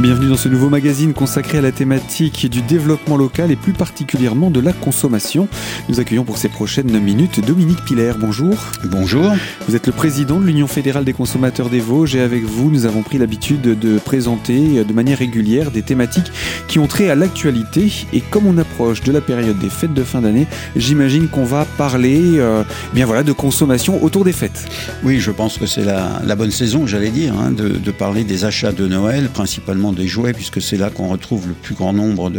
Bienvenue dans ce nouveau magazine consacré à la thématique du développement local et plus particulièrement de la consommation. Nous accueillons pour ces prochaines minutes Dominique Piller. Bonjour. Bonjour. Vous êtes le président de l'Union fédérale des consommateurs des Vosges et avec vous, nous avons pris l'habitude de présenter de manière régulière des thématiques qui ont trait à l'actualité. Et comme on approche de la période des fêtes de fin d'année, j'imagine qu'on va parler euh, bien voilà, de consommation autour des fêtes. Oui, je pense que c'est la, bonne saison, j'allais dire, hein, de, de parler des achats de Noël, principalement des jouets, puisque c'est là qu'on retrouve le plus grand nombre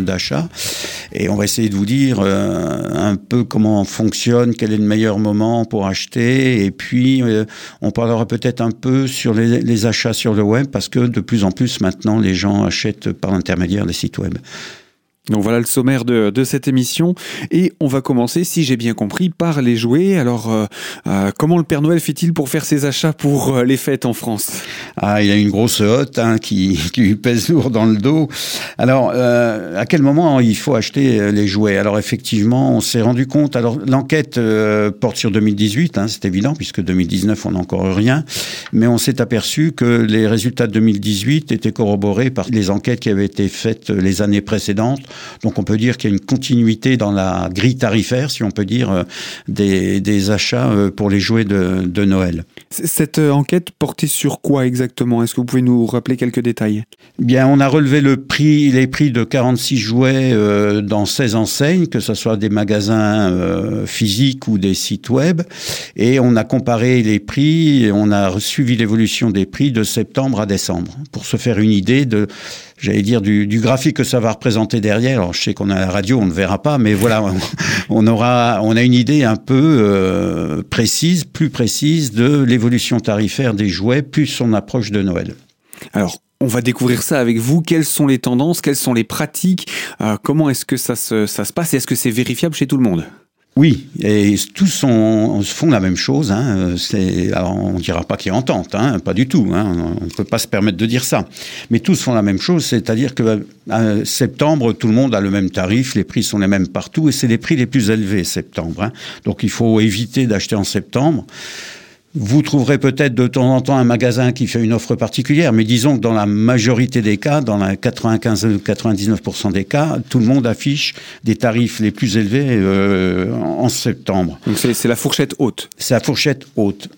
d'achats. Et on va essayer de vous dire euh, un peu comment fonctionne, quel est le meilleur moment pour acheter. Et puis, euh, on parlera peut-être un peu sur les achats sur le web, parce que de plus en plus maintenant, les gens achètent par l'intermédiaire des sites web. Donc voilà le sommaire de, de, cette émission et on va commencer, si j'ai bien compris, par les jouets. Alors euh, euh comment le Père Noël fait-il pour faire ses achats pour euh, les fêtes en France? Ah, il a une grosse hotte hein, qui, qui lui pèse lourd dans le dos. Alors euh, à quel moment il faut acheter les jouets? Alors effectivement, on s'est rendu compte. Alors l'enquête porte sur 2018, hein, c'est évident puisque 2019 on n'a encore rien, mais on s'est aperçu que les résultats de 2018 étaient corroborés par les enquêtes qui avaient été faites les années précédentes donc on peut dire qu'il y a une continuité dans la grille tarifaire, si on peut dire, euh, des, achats euh, pour les jouets de, Noël. Cette euh, enquête portait sur quoi exactement? Est-ce que vous pouvez nous rappeler quelques détails? Bien, on a relevé le prix, les prix de 46 jouets dans 16 enseignes, que ce soit des magasins physiques ou des sites web, et on a comparé les prix, et on a suivi l'évolution des prix de septembre à décembre, pour se faire une idée de j'allais dire, du, graphique que ça va représenter derrière. Alors, je sais qu'on a la radio, on ne verra pas, mais voilà, on aura, on a une idée un peu euh, précise, plus précise de l'évolution tarifaire des jouets, plus son approche de Noël. Alors, on va découvrir ça avec vous. Quelles sont les tendances? Quelles sont les pratiques? Euh, Comment est-ce que ça se, ça se passe? Est-ce que c'est vérifiable chez tout le monde? Oui, et tous font la même chose. Hein. Alors on ne dira pas qu'il y a entente, hein, pas du tout. Hein. On ne peut pas se permettre de dire ça. Mais tous font la même chose, c'est-à-dire que euh, septembre, tout le monde a le même tarif, les prix sont les mêmes partout, et c'est les prix les plus élevés septembre. Hein. Donc il faut éviter d'acheter en septembre. Vous trouverez peut-être de temps en temps un magasin qui fait une offre particulière, mais disons que dans la majorité des cas, dans la 95-99% des cas, tout le monde affiche des tarifs les plus élevés euh, en septembre. Donc c'est la fourchette haute. C'est la fourchette haute.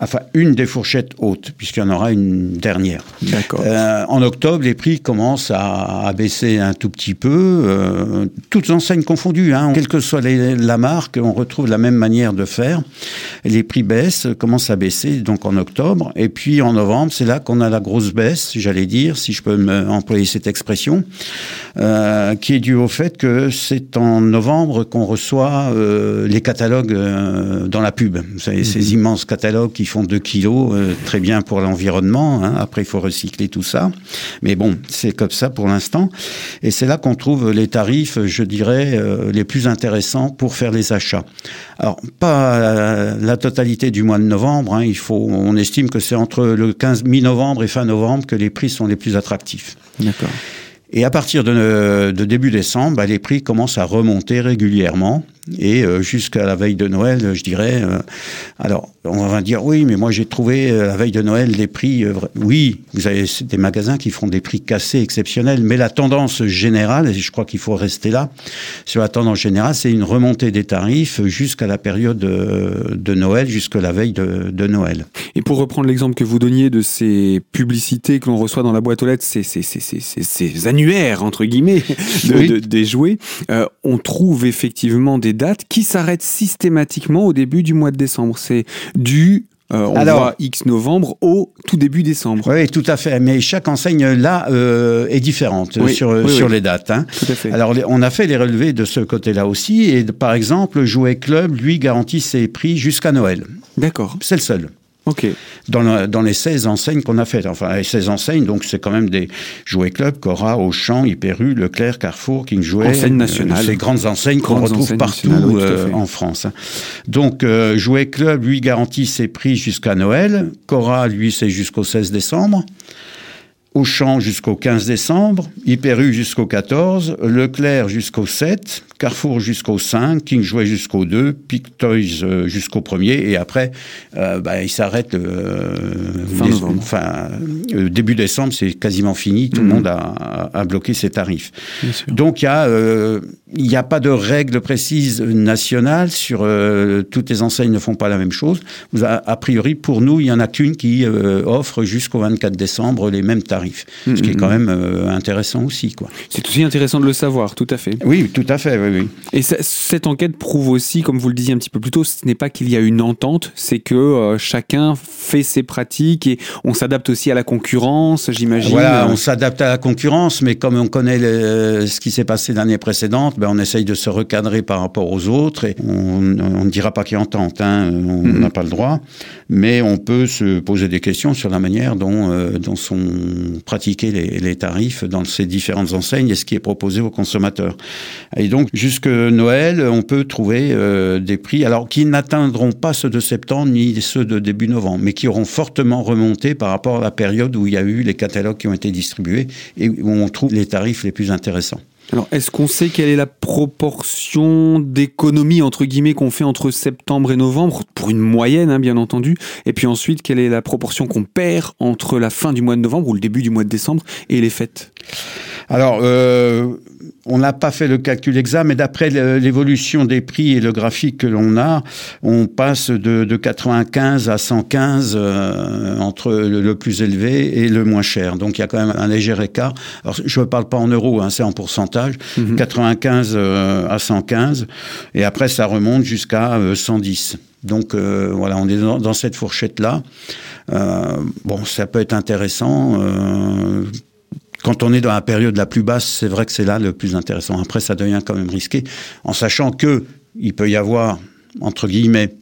Enfin, une des fourchettes hautes, puisqu'il y en aura une dernière. D'accord. Euh, en octobre, les prix commencent à, baisser un tout petit peu, euh, toutes enseignes confondues. Hein. Quelle que soit la marque, on retrouve la même manière de faire. Les prix baissent, commencent à baisser donc en octobre. Et puis en novembre, c'est là qu'on a la grosse baisse, j'allais dire, si je peux me employer cette expression, euh, qui est due au fait que c'est en novembre qu'on reçoit euh, les catalogues dans la pub. Vous savez, ces mhm. immenses catalogues qui font 2 kilos, euh, très bien pour l'environnement. Hein. Après, il faut recycler tout ça. Mais bon, c'est comme ça pour l'instant. Et c'est là qu'on trouve les tarifs, je dirais, euh, les plus intéressants pour faire les achats. Alors, pas la, totalité du mois de novembre. Hein. Il faut, on estime que c'est entre le 15 mi-novembre et fin novembre que les prix sont les plus attractifs. D'accord. Et à partir de, de début décembre, bah, les prix commencent à remonter régulièrement. Et euh, jusqu'à la veille de Noël, je dirais. Euh, alors, on va dire oui, mais moi j'ai trouvé euh, la veille de Noël des prix. oui, vous avez des magasins qui font des prix cassés exceptionnels, mais la tendance générale, et je crois qu'il faut rester là, sur la tendance générale, c'est une remontée des tarifs jusqu'à la période de, Noël, jusqu'à la veille de, de, Noël. Et pour reprendre l'exemple que vous donniez de ces publicités que l'on reçoit dans la boîte aux lettres, ces, ces, ces, ces entre guillemets de, des jouets, on trouve effectivement des date qui s'arrête systématiquement au début du mois de décembre. C'est du euh, on Alors, voit X novembre au tout début décembre. Oui, tout à fait. Mais chaque enseigne là euh, est différente sur, sur les dates. Hein. Tout à fait. Alors on a fait les relevés de ce côté-là aussi. Et par exemple, Jouet Club, lui, garantit ses prix jusqu'à Noël. D'accord. C'est le seul. Ok. Dans, dans, les 16 enseignes qu'on a faites. Enfin, les 16 enseignes, donc c'est quand même des jouets clubs, Cora, Auchan, Hyperu, Leclerc, Carrefour, King Jouet. Enseignes nationales. Euh, ces grandes enseignes qu'on retrouve partout euh, en France. Hein. Donc, euh, Jouet Club, lui, garantit ses prix jusqu'à Noël. Cora, lui, c'est jusqu'au 16 décembre. Auchan jusqu'au 15 décembre, Hyper U jusqu'au 14, Leclerc jusqu'au 7, Carrefour jusqu'au 5, King Jouet jusqu'au 2, Pic Toys euh, jusqu'au 1er, et après, euh, bah, il s'arrête euh, enfin, euh, début décembre, c'est quasiment fini, tout le mhm. monde a, a, bloqué ses tarifs. Donc il y a, il n'y a pas de règles précises nationales sur toutes les enseignes ne font pas la même chose. A, a priori, pour nous, il y en a qu'une qui offre jusqu'au 24 décembre les mêmes tarifs ce qui est quand même euh, intéressant aussi. Quoi. C'est aussi intéressant de le savoir, tout à fait. Oui, tout à fait, oui. oui. Et cette enquête prouve aussi, comme vous le disiez un petit peu plus tôt, ce n'est pas qu'il y a une entente, c'est que euh, chacun fait ses pratiques et on s'adapte aussi à la concurrence, j'imagine. Voilà, on s'adapte à la concurrence, mais comme on connaît ce qui s'est passé l'année précédente, ben on essaye de se recadrer par rapport aux autres et on ne dira pas qu'il y a entente, hein, on n'a pas le droit, mais on peut se poser des questions sur la manière dont, euh, dont sont pratiquer les, tarifs dans ces différentes enseignes et ce qui est proposé aux consommateurs. Et donc, jusque Noël, on peut trouver euh, des prix, alors qui n'atteindront pas ceux de septembre ni ceux de début novembre, mais qui auront fortement remonté par rapport à la période où il y a eu les catalogues qui ont été distribués et où on trouve les tarifs les plus intéressants. Alors, est-ce qu'on sait quelle est la proportion d'économie, entre guillemets, qu'on fait entre septembre et novembre, pour une moyenne, hein, bien entendu, et puis ensuite, quelle est la proportion qu'on perd entre la fin du mois de novembre ou le début du mois de décembre et les fêtes? Alors, euh, on n'a pas fait le calcul exact, mais d'après l'évolution des prix et le graphique que l'on a, on passe de, 95 à 115 euh, entre le, plus élevé et le moins cher. Donc il y a quand même un léger écart. Alors je ne parle pas en euros, hein, c'est en pourcentage. 95 mhm. euh, à 115, et après ça remonte jusqu'à 110. Euh, Donc voilà, on est dans, cette fourchette-là. bon, ça peut être intéressant quand on est dans la période la plus basse, c'est vrai que c'est là le plus intéressant. Après, ça devient quand même risqué, en sachant que il peut y avoir, entre guillemets,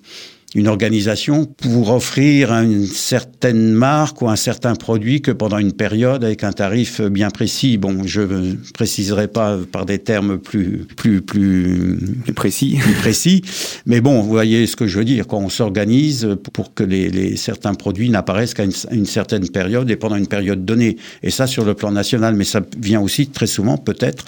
une organisation pour offrir une certaine marque ou un certain produit que pendant une période avec un tarif bien précis. Bon, je ne préciserai pas par des termes plus plus plus, précis, plus précis, mais bon, vous voyez ce que je veux dire. Quand on s'organise pour que les, les, certains produits n'apparaissent qu'à une, une, certaine période et pendant une période donnée, et ça sur le plan national, mais ça vient aussi très souvent peut-être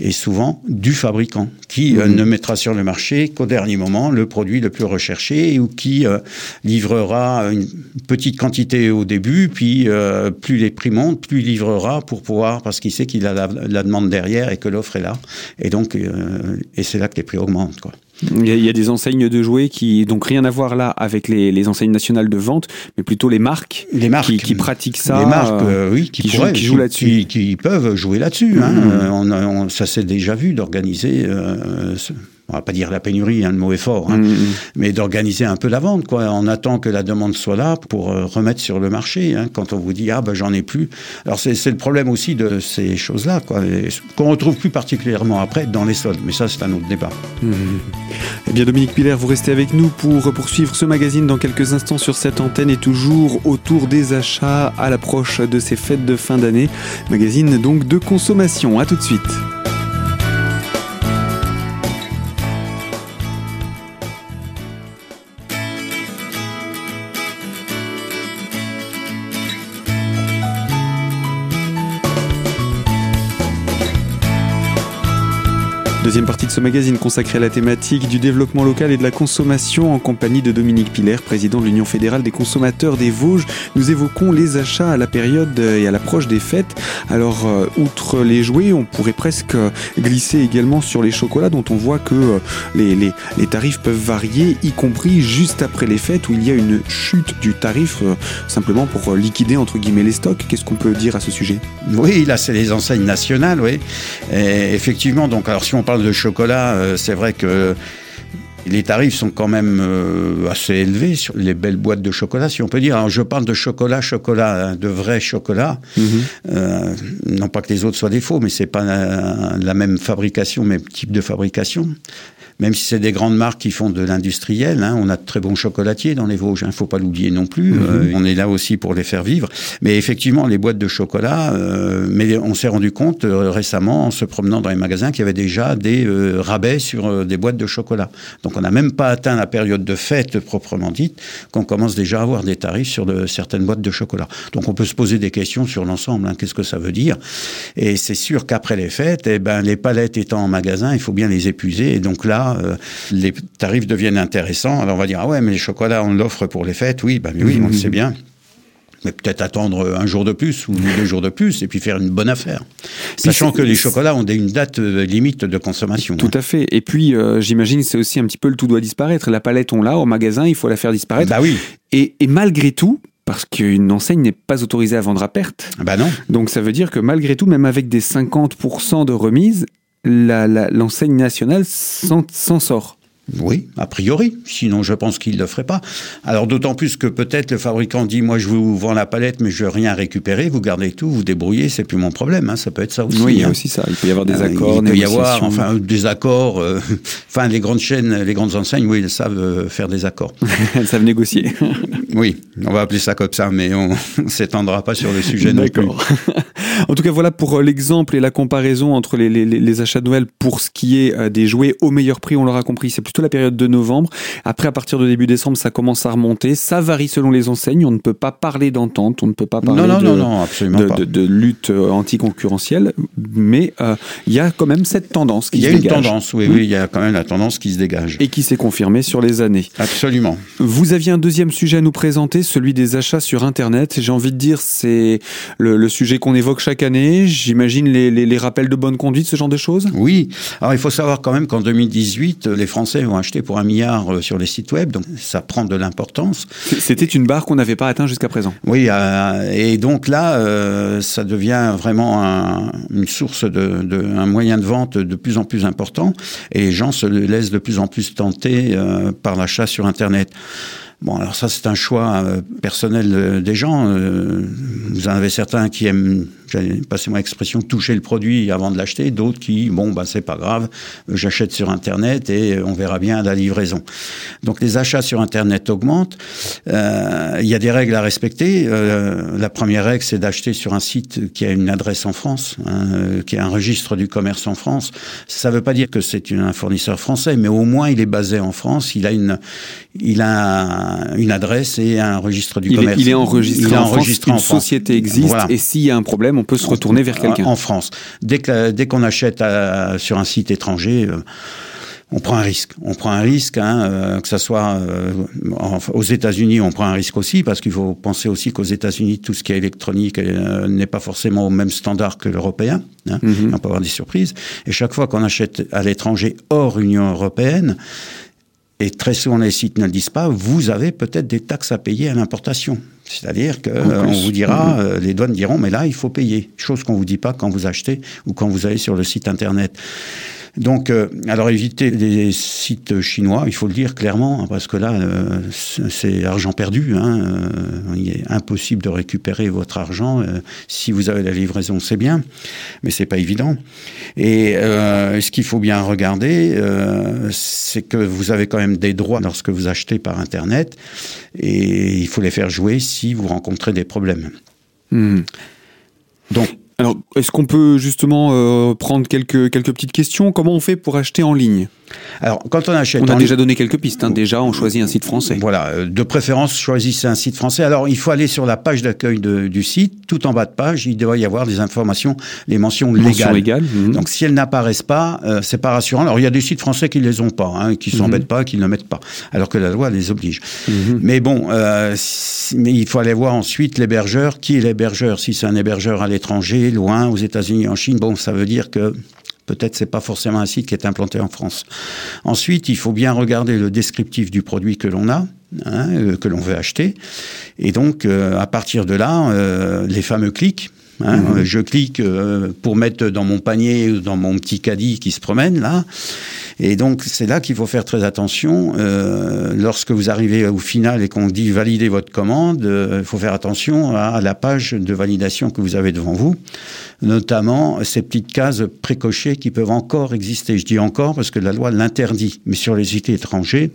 et souvent du fabricant, qui euh, mhm. ne mettra sur le marché qu'au dernier moment le produit le plus recherché ou qui euh, livrera une petite quantité au début, puis euh, plus les prix montent, plus il livrera pour pouvoir, parce qu'il sait qu'il a la, la, demande derrière et que l'offre est là. Et donc, et c'est là que les prix augmentent. Quoi. Il y, a, des enseignes de jouets qui donc rien à voir là avec les, les enseignes nationales de vente, mais plutôt les marques, les marques qui, pratiquent ça, les marques, euh, oui, qui, jouent, qui jouent là-dessus, qui, peuvent jouer là-dessus. Hein. On, on, ça s'est déjà vu d'organiser. Euh, on va pas dire la pénurie, hein, le mot est fort, hein, mm, mm. mais d'organiser un peu la vente. Quoi. On attend que la demande soit là pour euh, remettre sur le marché. Hein, quand on vous dit ah ben j'en ai plus. Alors c'est le problème aussi de ces choses-là, quoi, qu'on retrouve plus particulièrement après dans les soldes. Mais ça c'est un autre débat. Mm, eh bien Dominique Piller, vous restez avec nous pour poursuivre ce magazine dans quelques instants sur cette antenne et toujours autour des achats à l'approche de ces fêtes de fin d'année. Magazine donc de consommation. À tout de suite. Deuxième partie de ce magazine consacré à la thématique du développement local et de la consommation en compagnie de Dominique Piller, président de l'Union fédérale des consommateurs des Vosges. Nous évoquons les achats à la période et à l'approche des fêtes. Alors, euh, outre les jouets, on pourrait presque glisser également sur les chocolats dont on voit que euh, les, les, les, tarifs peuvent varier, y compris juste après les fêtes où il y a une chute du tarif euh, simplement pour liquider entre guillemets les stocks. Qu'est-ce qu'on peut dire à ce sujet? Oui, là c'est les enseignes nationales, oui. Effectivement, donc alors si on parle de chocolat, euh, c'est vrai que les tarifs sont quand même euh, assez élevés sur les belles boîtes de chocolat, si on peut dire. Alors, je parle de chocolat, chocolat, hein, de vrai chocolat. Mhm. Euh, non pas que les autres soient des faux, mais c'est pas la, même fabrication, même type de fabrication même si c'est des grandes marques qui font de l'industriel. Hein, on a de très bons chocolatiers dans les Vosges, il hein, ne faut pas l'oublier non plus. Mhm. Euh, on est là aussi pour les faire vivre. Mais effectivement, les boîtes de chocolat, euh, mais on s'est rendu compte euh, récemment, en se promenant dans les magasins, qu'il y avait déjà des rabais sur des boîtes de chocolat. Donc on n'a même pas atteint la période de fête proprement dite, qu'on commence déjà à avoir des tarifs sur de, certaines boîtes de chocolat. Donc on peut se poser des questions sur l'ensemble. Hein. Qu'est-ce que ça veut dire Et c'est sûr qu'après les fêtes, eh ben, les palettes étant en magasin, il faut bien les épuiser. Et donc là, euh, les tarifs deviennent intéressants. Alors on va dire, ah ouais, mais les chocolats, on l'offre pour les fêtes. Oui, ben oui, on le sait bien mais peut-être attendre un jour de plus ou deux jours de plus et puis faire une bonne affaire. Sachant que les chocolats ont une date euh, limite de consommation. Tout hein. à fait. Et puis, euh, j'imagine, c'est aussi un petit peu le tout doit disparaître. La palette, on l'a au magasin, il faut la faire disparaître. Bah oui. Et, et malgré tout, parce qu'une enseigne n'est pas autorisée à vendre à perte. Bah non. Donc ça veut dire que malgré tout, même avec des 50% de remise, l'enseigne nationale s'en sort. Oui, a priori. Sinon, je pense qu'il ne le ferait pas. Alors, d'autant plus que peut-être le fabricant dit Moi, je vous vends la palette, mais je veux rien récupérer. Vous gardez tout, vous débrouillez, c'est plus mon problème. Hein. Ça peut être ça aussi. Oui, il y a hein. aussi ça. Il peut y avoir des accords. il peut y avoir enfin, des accords. Euh, enfin, les grandes chaînes, les grandes enseignes, oui, elles savent euh, faire des accords. elles savent négocier. oui, on va appeler ça comme ça, mais on ne s'étendra pas sur le sujet D'accord. en tout cas, voilà pour euh, l'exemple et la comparaison entre les, les, les, achats de Noël pour ce qui est des jouets au meilleur prix. On l'aura compris, c'est plutôt la période de novembre. Après, à partir de début décembre, ça commence à remonter. Ça varie selon les enseignes. On ne peut pas parler d'entente, on ne peut pas parler de, de, lutte euh, anticoncurrentielle, mais euh, il y a quand même cette tendance qui se dégage. Il y a une tendance, oui, oui, il y a quand même la tendance qui se dégage. Et qui s'est confirmée sur les années. Absolument. Vous aviez un deuxième sujet à nous présenter, celui des achats sur Internet. J'ai envie de dire, c'est le, sujet qu'on évoque chaque année. J'imagine les, les, les rappels de bonne conduite, ce genre de choses? Oui. Alors, il faut savoir quand même qu'en 2018, les Français ont acheté pour un milliard euh, sur les sites web, donc ça prend de l'importance. C'était une barre qu'on n'avait pas atteint jusqu'à présent. Oui, euh, et donc là, euh, ça devient vraiment une source de, un moyen de vente de plus en plus important, et les gens se laissent de plus en plus tenter par l'achat sur Internet. Bon, alors ça, c'est un choix personnel des gens. vous en avez certains qui aiment passer mon expression, toucher le produit avant de l'acheter, d'autres qui, bon, bah, c'est pas grave, j'achète sur Internet et on verra bien la livraison. Donc les achats sur Internet augmentent. Euh, il y a des règles à respecter. Euh, la première règle, c'est d'acheter sur un site qui a une adresse en France, hein, euh, qui a un registre du commerce en France. Ça ne veut pas dire que c'est un fournisseur français, mais au moins il est basé en France, il a une, il a une adresse et un registre du commerce. il est enregistré, il est enregistré en, France. Une société existe et s'il y a un problème, on peut se retourner vers quelqu'un. En France. Dès qu'on dès qu'on achète euh, sur un site étranger, euh, on prend un risque. On prend un risque, hein, euh, que ce soit aux États-Unis, on prend un risque aussi, parce qu'il faut penser aussi qu'aux États-Unis, tout ce qui est électronique n'est pas forcément au même standard que l'européen. Hein. Mm-hmm. On peut avoir des surprises. Et chaque fois qu'on achète à l'étranger hors Union européenne, et très souvent les sites ne le disent pas, vous avez peut-être des taxes à payer à l'importation. C'est-à-dire qu'on vous dira, mm-hmm. euh, les douanes diront, mais là, il faut payer. Chose qu'on vous dit pas quand vous achetez ou quand vous allez sur le site Internet. Donc, euh, alors éviter les sites chinois, il faut le dire clairement, hein, parce que là, euh, c'est argent perdu. Hein, euh, il est impossible de récupérer votre argent. si vous avez la livraison, c'est bien, mais c'est pas évident. Et ce qu'il faut bien regarder, c'est que vous avez quand même des droits lorsque vous achetez par Internet, et il faut les faire jouer si vous rencontrez des problèmes. Hmm. Donc, alors, est-ce qu'on peut justement euh, prendre quelques, quelques petites questions? Comment on fait pour acheter en ligne? Alors, quand on achète. On a déjà donné quelques pistes. Hein. Déjà, on choisit un site français. Voilà. Euh, de préférence, choisissez un site français. Alors, il faut aller sur la page d'accueil du site. Tout en bas de page, il doit y avoir des informations, les mentions légales. légales. Mhm. Donc, si elles n'apparaissent pas, euh, c'est pas rassurant. Alors, il y a des sites français qui les ont pas, hein, qui s'embêtent mhm. pas, qui ne le mettent pas, alors que la loi les oblige. Mhm. Mais bon, euh, mais il faut aller voir ensuite l'hébergeur. Qui est l'hébergeur? Si c'est un hébergeur à l'étranger, loin, aux États-Unis, en Chine, bon, ça veut dire que Peut-être c'est pas forcément un site qui est implanté en France. Ensuite, il faut bien regarder le descriptif du produit que l'on a. Hein, euh, que l'on veut acheter. Et donc, euh, à partir de là, euh, les fameux clics, Hein, mhm. Je clique pour mettre dans mon panier ou dans mon petit caddie qui se promène là. Et donc c'est là qu'il faut faire très attention. Euh, lorsque vous arrivez au final et qu'on dit valider votre commande, il faut faire attention à la page de validation que vous avez devant vous notamment ces petites cases précochées qui peuvent encore exister. Je dis encore parce que la loi l'interdit, mais sur les sites étrangers,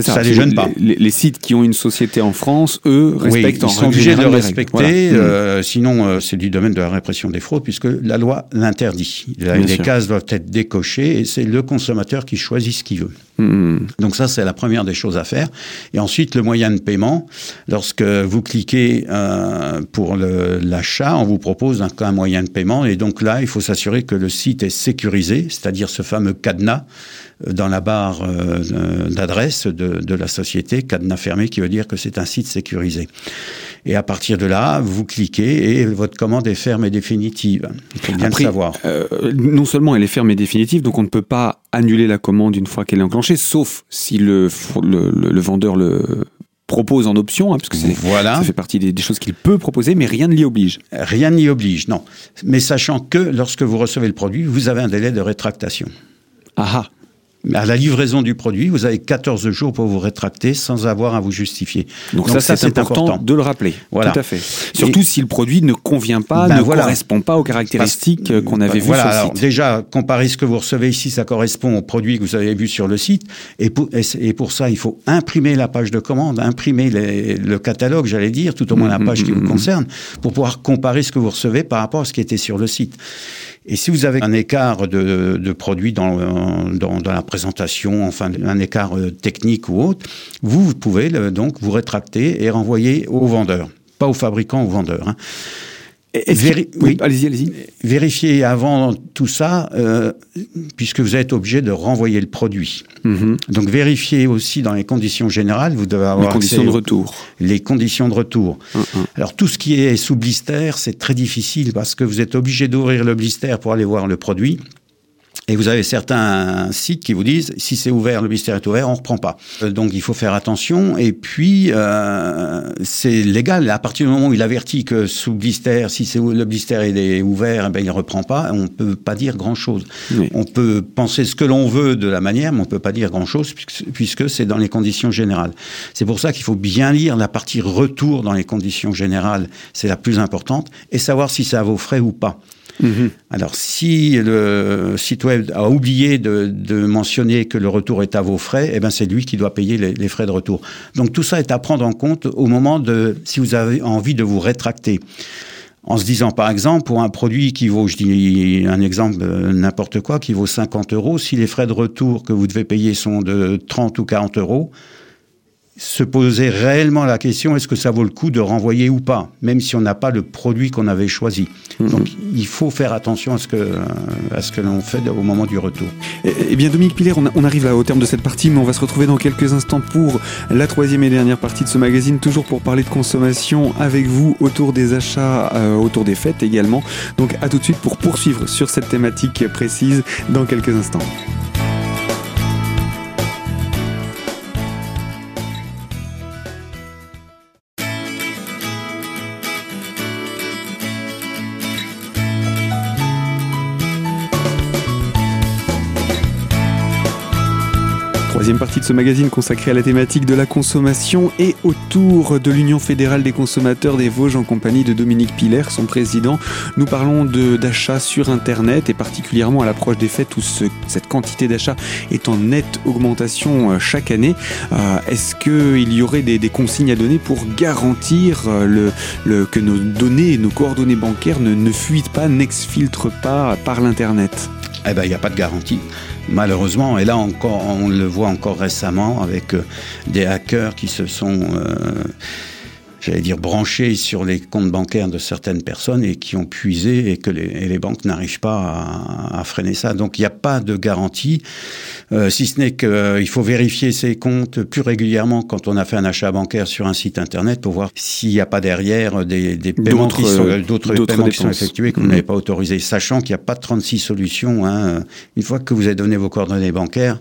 ça, ne les gêne pas. Les, sites qui ont une société en France, eux, respectent oui, ils sont obligés de le respecter, euh, sinon euh, c'est du domaine de la répression des fraudes, puisque la loi l'interdit. Les cases doivent être décochées et c'est le consommateur qui choisit ce qu'il veut. Hmm. Donc ça, c'est la première des choses à faire. Et ensuite, le moyen de paiement. Lorsque vous cliquez euh, pour l'achat, on vous propose un, un, moyen de paiement. Et donc là, il faut s'assurer que le site est sécurisé, c'est-à-dire ce fameux cadenas euh, dans la barre euh, d'adresse de, de, la société, cadenas fermé, qui veut dire que c'est un site sécurisé. Et à partir de là, vous cliquez et votre commande est ferme et définitive. Il faut bien le savoir. Euh, non seulement elle est ferme et définitive, donc on ne peut pas annuler la commande une fois qu'elle est enclenchée, sauf si le, le, le, vendeur le propose en option, hein, parce que voilà. ça fait partie des, des choses qu'il peut proposer, mais rien ne l'y oblige. Rien n'y oblige, non. Mais sachant que lorsque vous recevez le produit, vous avez un délai de rétractation. Ah, ah. À la livraison du produit, vous avez 14 jours pour vous rétracter sans avoir à vous justifier. Donc, ça, c'est important, de le rappeler. Voilà. Tout à fait. Surtout si le produit ne convient pas, ben ne correspond pas aux caractéristiques qu'on avait vues sur le site. déjà, comparez ce que vous recevez ici, ça correspond au produit que vous avez vu sur le site. Et pour, et pour ça, il faut imprimer la page de commande, imprimer le catalogue, j'allais dire, tout au moins la mm, page mm, qui vous mm, concerne, pour pouvoir comparer ce que vous recevez par rapport à ce qui était sur le site. Et si vous avez un écart de, de produit dans, la présentation, enfin un écart euh, technique ou autre, vous, vous pouvez donc vous rétracter et renvoyer au vendeur, pas au fabricant, au vendeur. Hein oui, allez-y, allez-y. Vérifiez avant tout ça, euh, puisque vous êtes obligé de renvoyer le produit. Mhm. Donc vérifiez aussi dans les conditions générales, vous devez avoir les conditions de retour. Les conditions de retour. Mhm. Alors tout ce qui est sous blister, c'est très difficile parce que vous êtes obligé d'ouvrir le blister pour aller voir le produit. Et vous avez certains sites qui vous disent si c'est ouvert, le blister est ouvert, on reprend pas. Euh, donc il faut faire attention. Et puis euh, c'est légal à partir du moment où il avertit que sous blister, si c'est le blister est ouvert, eh ben il reprend pas. On peut pas dire grand chose. On peut penser ce que l'on veut de la manière, mais on peut pas dire grand chose puisque c'est dans les conditions générales. C'est pour ça qu'il faut bien lire la partie retour dans les conditions générales. C'est la plus importante et savoir si ça vaut frais ou pas. Mhm. Alors, si le site web a oublié de, mentionner que le retour est à vos frais, eh ben c'est lui qui doit payer les, frais de retour. Donc tout ça est à prendre en compte au moment de si vous avez envie de vous rétracter. En se disant, par exemple, pour un produit qui vaut, je dis un exemple, euh, n'importe quoi, qui vaut 50 euros, si les frais de retour que vous devez payer sont de 30 ou 40 euros, se poser réellement la question est-ce que ça vaut le coup de renvoyer ou pas, même si on n'a pas le produit qu'on avait choisi. Mhm. Donc il faut faire attention à ce que, à ce que l'on fait au moment du retour. Eh, bien Dominique Pilaire, on, arrive au terme de cette partie, mais on va se retrouver dans quelques instants pour la troisième et dernière partie de ce magazine, toujours pour parler de consommation avec vous autour des achats, euh, autour des fêtes également. Donc à tout de suite pour poursuivre sur cette thématique précise dans quelques instants. Partie de ce magazine consacré à la thématique de la consommation et autour de l'Union fédérale des consommateurs des Vosges en compagnie de Dominique Piller, son président. Nous parlons d'achats sur Internet et particulièrement à l'approche des fêtes où cette quantité d'achats est en nette augmentation euh, chaque année. Euh, est-ce qu'il y aurait des, consignes à donner pour garantir euh, que nos données, nos coordonnées bancaires ne, ne fuitent pas, n'exfiltrent pas par l'Internet? Eh bien, il n'y a pas de garantie malheureusement. Et là encore, on le voit encore récemment avec euh, des hackers qui se sont euh, j'allais dire, branchés sur les comptes bancaires de certaines personnes et qui ont puisé et que les, les banques n'arrivent pas à, à, freiner ça. Donc il n'y a pas de garantie, euh, si ce n'est qu'il euh, faut vérifier ses comptes plus régulièrement quand on a fait un achat bancaire sur un site internet pour voir s'il n'y a pas derrière des, des paiements qui sont euh, d'autres paiements qui sont effectués que vous mmh. n'avez pas autorisé, sachant qu'il n'y a pas de 36 solutions. Hein. Une fois que vous avez donné vos coordonnées bancaires,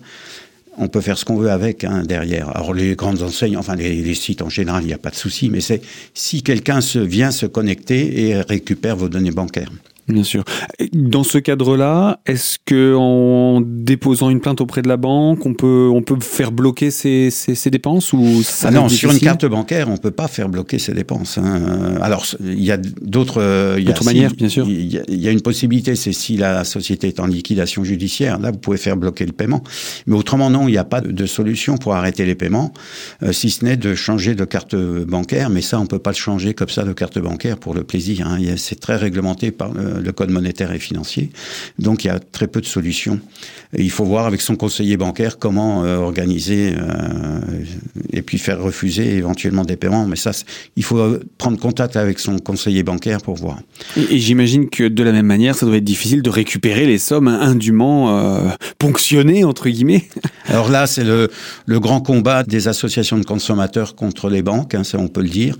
on peut faire ce qu'on veut avec hein, derrière. Alors les grandes enseignes, enfin les, sites en général, il n'y a pas de souci, mais c'est si quelqu'un se vient se connecter et récupère vos données bancaires. Bien sûr. Dans ce cadre-là, est-ce que en déposant une plainte auprès de la banque, on peut on peut faire bloquer ces, ces, dépenses ou ça ah Non, sur une carte bancaire, on peut pas faire bloquer ces dépenses. Hein. Alors il y a d'autres d'autres manières, bien sûr. Il y, a une possibilité, c'est si la société est en liquidation judiciaire, là vous pouvez faire bloquer le paiement. Mais autrement non, il n'y a pas de solution pour arrêter les paiements, euh, si ce n'est de changer de carte bancaire. Mais ça, on peut pas le changer comme ça de carte bancaire pour le plaisir. Hein. C'est très réglementé par le le code monétaire et financier. Donc il y a très peu de solutions. Et il faut voir avec son conseiller bancaire comment euh, organiser euh, et puis faire refuser éventuellement des paiements. Mais ça, il faut prendre contact avec son conseiller bancaire pour voir. Et, j'imagine que de la même manière, ça doit être difficile de récupérer les sommes indûment euh, ponctionnées, entre guillemets. Alors là, c'est le, le grand combat des associations de consommateurs contre les banques, hein, ça on peut le dire,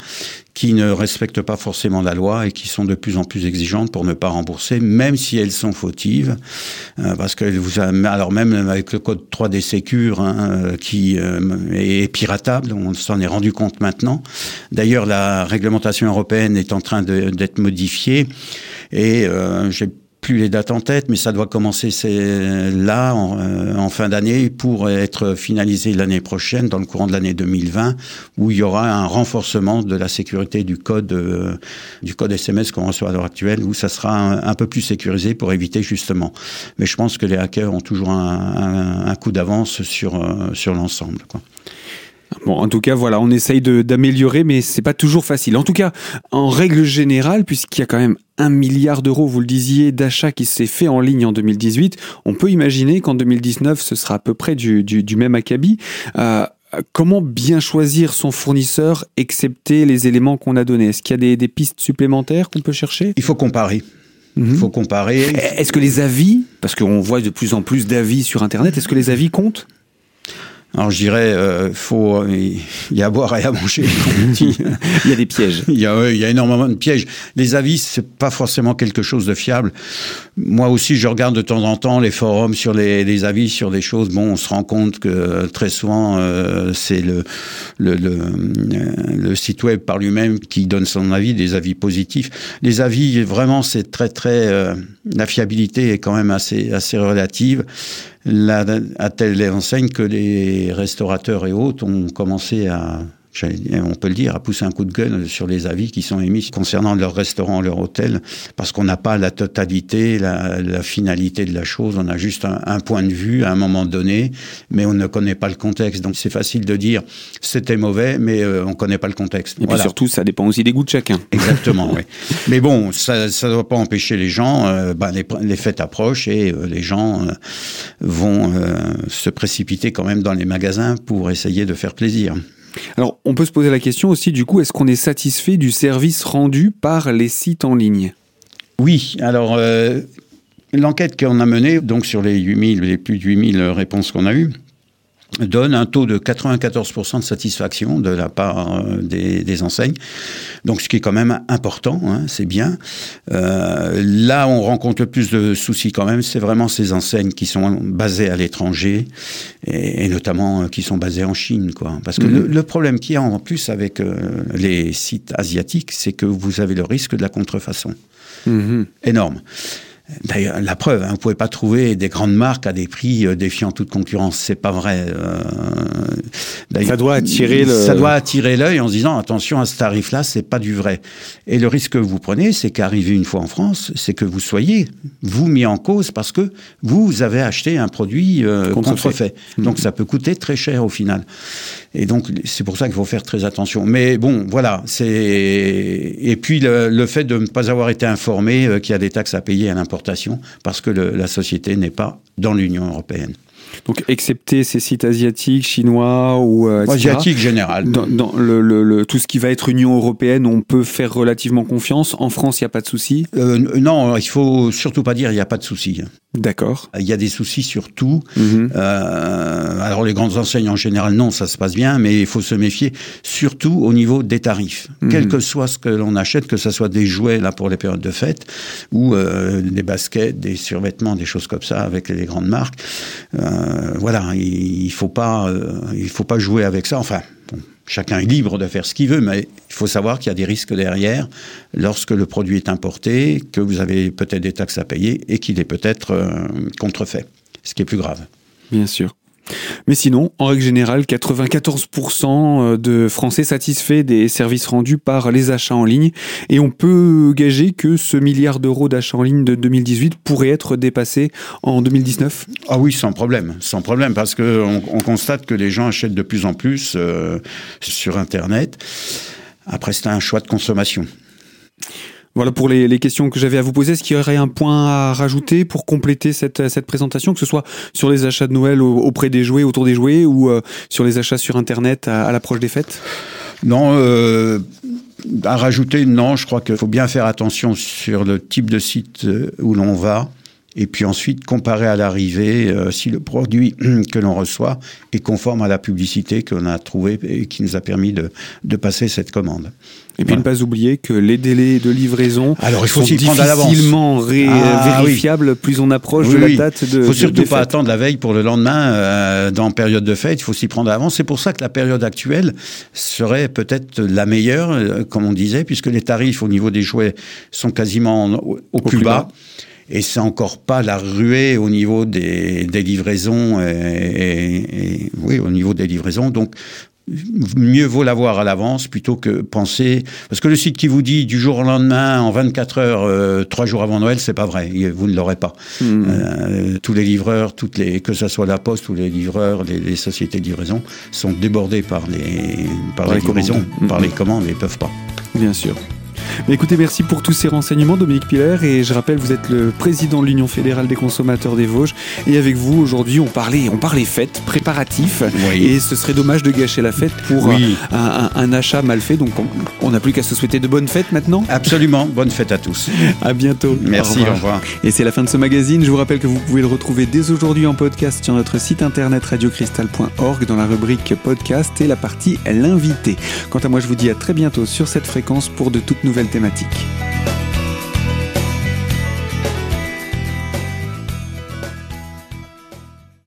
qui ne respectent pas forcément la loi et qui sont de plus en plus exigeantes pour ne pas rembourser, même si elles sont fautives, euh, parce que vous avez, alors même avec le code 3 des sécures hein, euh, qui euh, est piratable, on s'en est rendu compte maintenant. D'ailleurs, la réglementation européenne est en train d'être modifiée et j'ai plus les dates en tête, mais ça doit commencer là euh, en, fin d'année pour être finalisé l'année prochaine, dans le courant de l'année 2020, où il y aura un renforcement de la sécurité du code euh, du code SMS qu'on reçoit à l'heure actuelle, où ça sera un, peu plus sécurisé pour éviter justement. Mais je pense que les hackers ont toujours un, coup d'avance sur euh, sur l'ensemble. Bon, en tout cas, voilà, on essaye d'améliorer, mais c'est pas toujours facile. En tout cas, en règle générale, puisqu'il y a quand même un milliard d'euros, vous le disiez, d'achats qui s'est fait en ligne en 2018, on peut imaginer qu'en 2019, ce sera à peu près du, du, même acabit. Euh, comment bien choisir son fournisseur, excepté les éléments qu'on a donnés? Est-ce qu'il y a des, des pistes supplémentaires qu'on peut chercher? Il faut comparer. Il faut mhm. comparer. Est-ce que les avis, parce qu'on voit de plus en plus d'avis sur Internet, est-ce que les avis comptent? Alors je dirais, euh, faut il y a à boire et à manger. il y a des pièges. Il y a, il y a énormément de pièges. Les avis, c'est pas forcément quelque chose de fiable. Moi aussi, je regarde de temps en temps les forums sur les, les avis sur des choses. Bon, on se rend compte que très souvent, euh, c'est le le, le, le, site web par lui-même qui donne son avis, des avis positifs. Les avis, vraiment, c'est très très euh, la fiabilité est quand même assez assez relative là, à telle enseigne que les restaurateurs et autres ont commencé à on peut le dire, à pousser un coup de gueule sur les avis qui sont émis concernant leur restaurant, leur hôtel, parce qu'on n'a pas la totalité, la, la, finalité de la chose. On a juste un, point de vue à un moment donné, mais on ne connaît pas le contexte. Donc c'est facile de dire c'était mauvais, mais euh, on ne connaît pas le contexte. Et puis surtout, ça dépend aussi des goûts de chacun. Exactement, oui. Mais bon, ça ne doit pas empêcher les gens. Euh, les, les, fêtes approchent et euh, les gens vont se précipiter quand même dans les magasins pour essayer de faire plaisir. Alors, on peut se poser la question aussi, du coup, est-ce qu'on est satisfait du service rendu par les sites en ligne? Oui, alors, euh, l'enquête qu'on a menée, donc sur les 8000, les plus de 8000 réponses qu'on a eues, donne un taux de 94% de satisfaction de la part euh, des, des, enseignes. Donc ce qui est quand même important, hein, c'est bien. Euh, là, on rencontre le plus de soucis quand même, c'est vraiment ces enseignes qui sont basées à l'étranger et, et, notamment euh, qui sont basées en Chine, quoi. Parce que le, mhm. le, problème qu'il y a en plus avec euh, les sites asiatiques, c'est que vous avez le risque de la contrefaçon. Mmh. Énorme. D'ailleurs, la preuve, hein, vous ne pouvez pas trouver des grandes marques à des prix euh, défiant toute concurrence. C'est pas vrai. Euh, ça doit attirer le... Ça doit attirer l'œil en se disant attention à ce tarif-là, c'est pas du vrai. Et le risque que vous prenez, c'est qu'arriver une fois en France, c'est que vous soyez vous mis en cause parce que vous avez acheté un produit euh, contrefait. Donc ça peut coûter très cher au final. Et donc c'est pour ça qu'il faut faire très attention. Mais bon, voilà. C'est et puis le, le, fait de ne pas avoir été informé qu'il y a des taxes à payer à parce que la société n'est pas dans l'Union européenne. Donc, excepté ces sites asiatiques, chinois ou euh, asiatiques général. Dans, le, tout ce qui va être Union européenne, on peut faire relativement confiance. En France, il n'y a pas de souci? Euh, non, il faut surtout pas dire il n'y a pas de souci. D'accord. Il y a des soucis sur tout. Mhm. Euh, alors les grandes enseignes en général, non, ça se passe bien, mais il faut se méfier, surtout au niveau des tarifs. Mhm. Quel que soit ce que l'on achète, que ce soit des jouets là pour les périodes de fête, ou euh, des baskets, des survêtements, des choses comme ça avec les grandes marques. Euh, voilà, il, il faut pas, il faut pas jouer avec ça. Enfin, chacun est libre de faire ce qu'il veut, mais il faut savoir qu'il y a des risques derrière lorsque le produit est importé, que vous avez peut-être des taxes à payer et qu'il est peut-être euh, contrefait, ce qui est plus grave. Bien sûr. Mais sinon, en règle générale, 94% euh, de Français satisfaits des services rendus par les achats en ligne. Et on peut gager que ce milliard d'euros d'achats en ligne de 2018 pourrait être dépassé en 2019 Ah oui, sans problème. Sans problème, parce qu'on on constate que les gens achètent de plus en plus euh, sur Internet. Après, c'est un choix de consommation. Voilà pour les, questions que j'avais à vous poser. Est-ce qu'il y aurait un point à rajouter pour compléter cette, présentation, que ce soit sur les achats de Noël auprès des jouets, autour des jouets, ou euh, sur les achats sur Internet à, l'approche des fêtes? Non, euh, à rajouter, non. Je crois qu'il faut bien faire attention sur le type de site euh, où l'on va. Et puis ensuite, comparer à l'arrivée si le produit que l'on reçoit est conforme à la publicité qu'on a trouvée et qui nous a permis de passer cette commande. Et puis ne pas oublier que les délais de livraison Alors, il faut sont difficilement ah, vérifiables plus on approche de la date de. Il faut surtout pas attendre la veille pour le lendemain euh, dans période de fête. Il faut s'y prendre à l'avance. C'est pour ça que la période actuelle serait peut-être la meilleure, euh, comme on disait, puisque les tarifs au niveau des jouets sont quasiment au, plus, bas. Et c'est encore pas la ruée au niveau des, des livraisons et, et, oui, au niveau des livraisons. Donc, mieux vaut l'avoir à l'avance plutôt que penser. Parce que le site qui vous dit du jour au lendemain, en 24 heures, euh, trois jours avant Noël, c'est pas vrai. Vous ne l'aurez pas. Hmm. Euh, tous les livreurs, toutes les, que ce soit la Poste ou les livreurs, les, sociétés de livraison, sont débordés par les, par, les, livraisons, par les hmm. commandes et peuvent pas. Bien sûr écoutez, merci pour tous ces renseignements, Dominique Piller. Et je rappelle, vous êtes le président de l'Union fédérale des consommateurs des Vosges. Et avec vous, aujourd'hui, on parlait, on parlait fête, préparatif. Et ce serait dommage de gâcher la fête pour un, achat mal fait. Donc, on n'a plus qu'à se souhaiter de bonnes fêtes maintenant. Absolument. Bonne fête à tous. À bientôt. Merci. Au revoir. Et c'est la fin de ce magazine. Je vous rappelle que vous pouvez le retrouver dès aujourd'hui en podcast sur notre site internet radiocristal.org dans la rubrique podcast et la partie l'invité. Quant à moi, je vous dis à très bientôt sur cette fréquence pour de toutes nouvelles thématiques.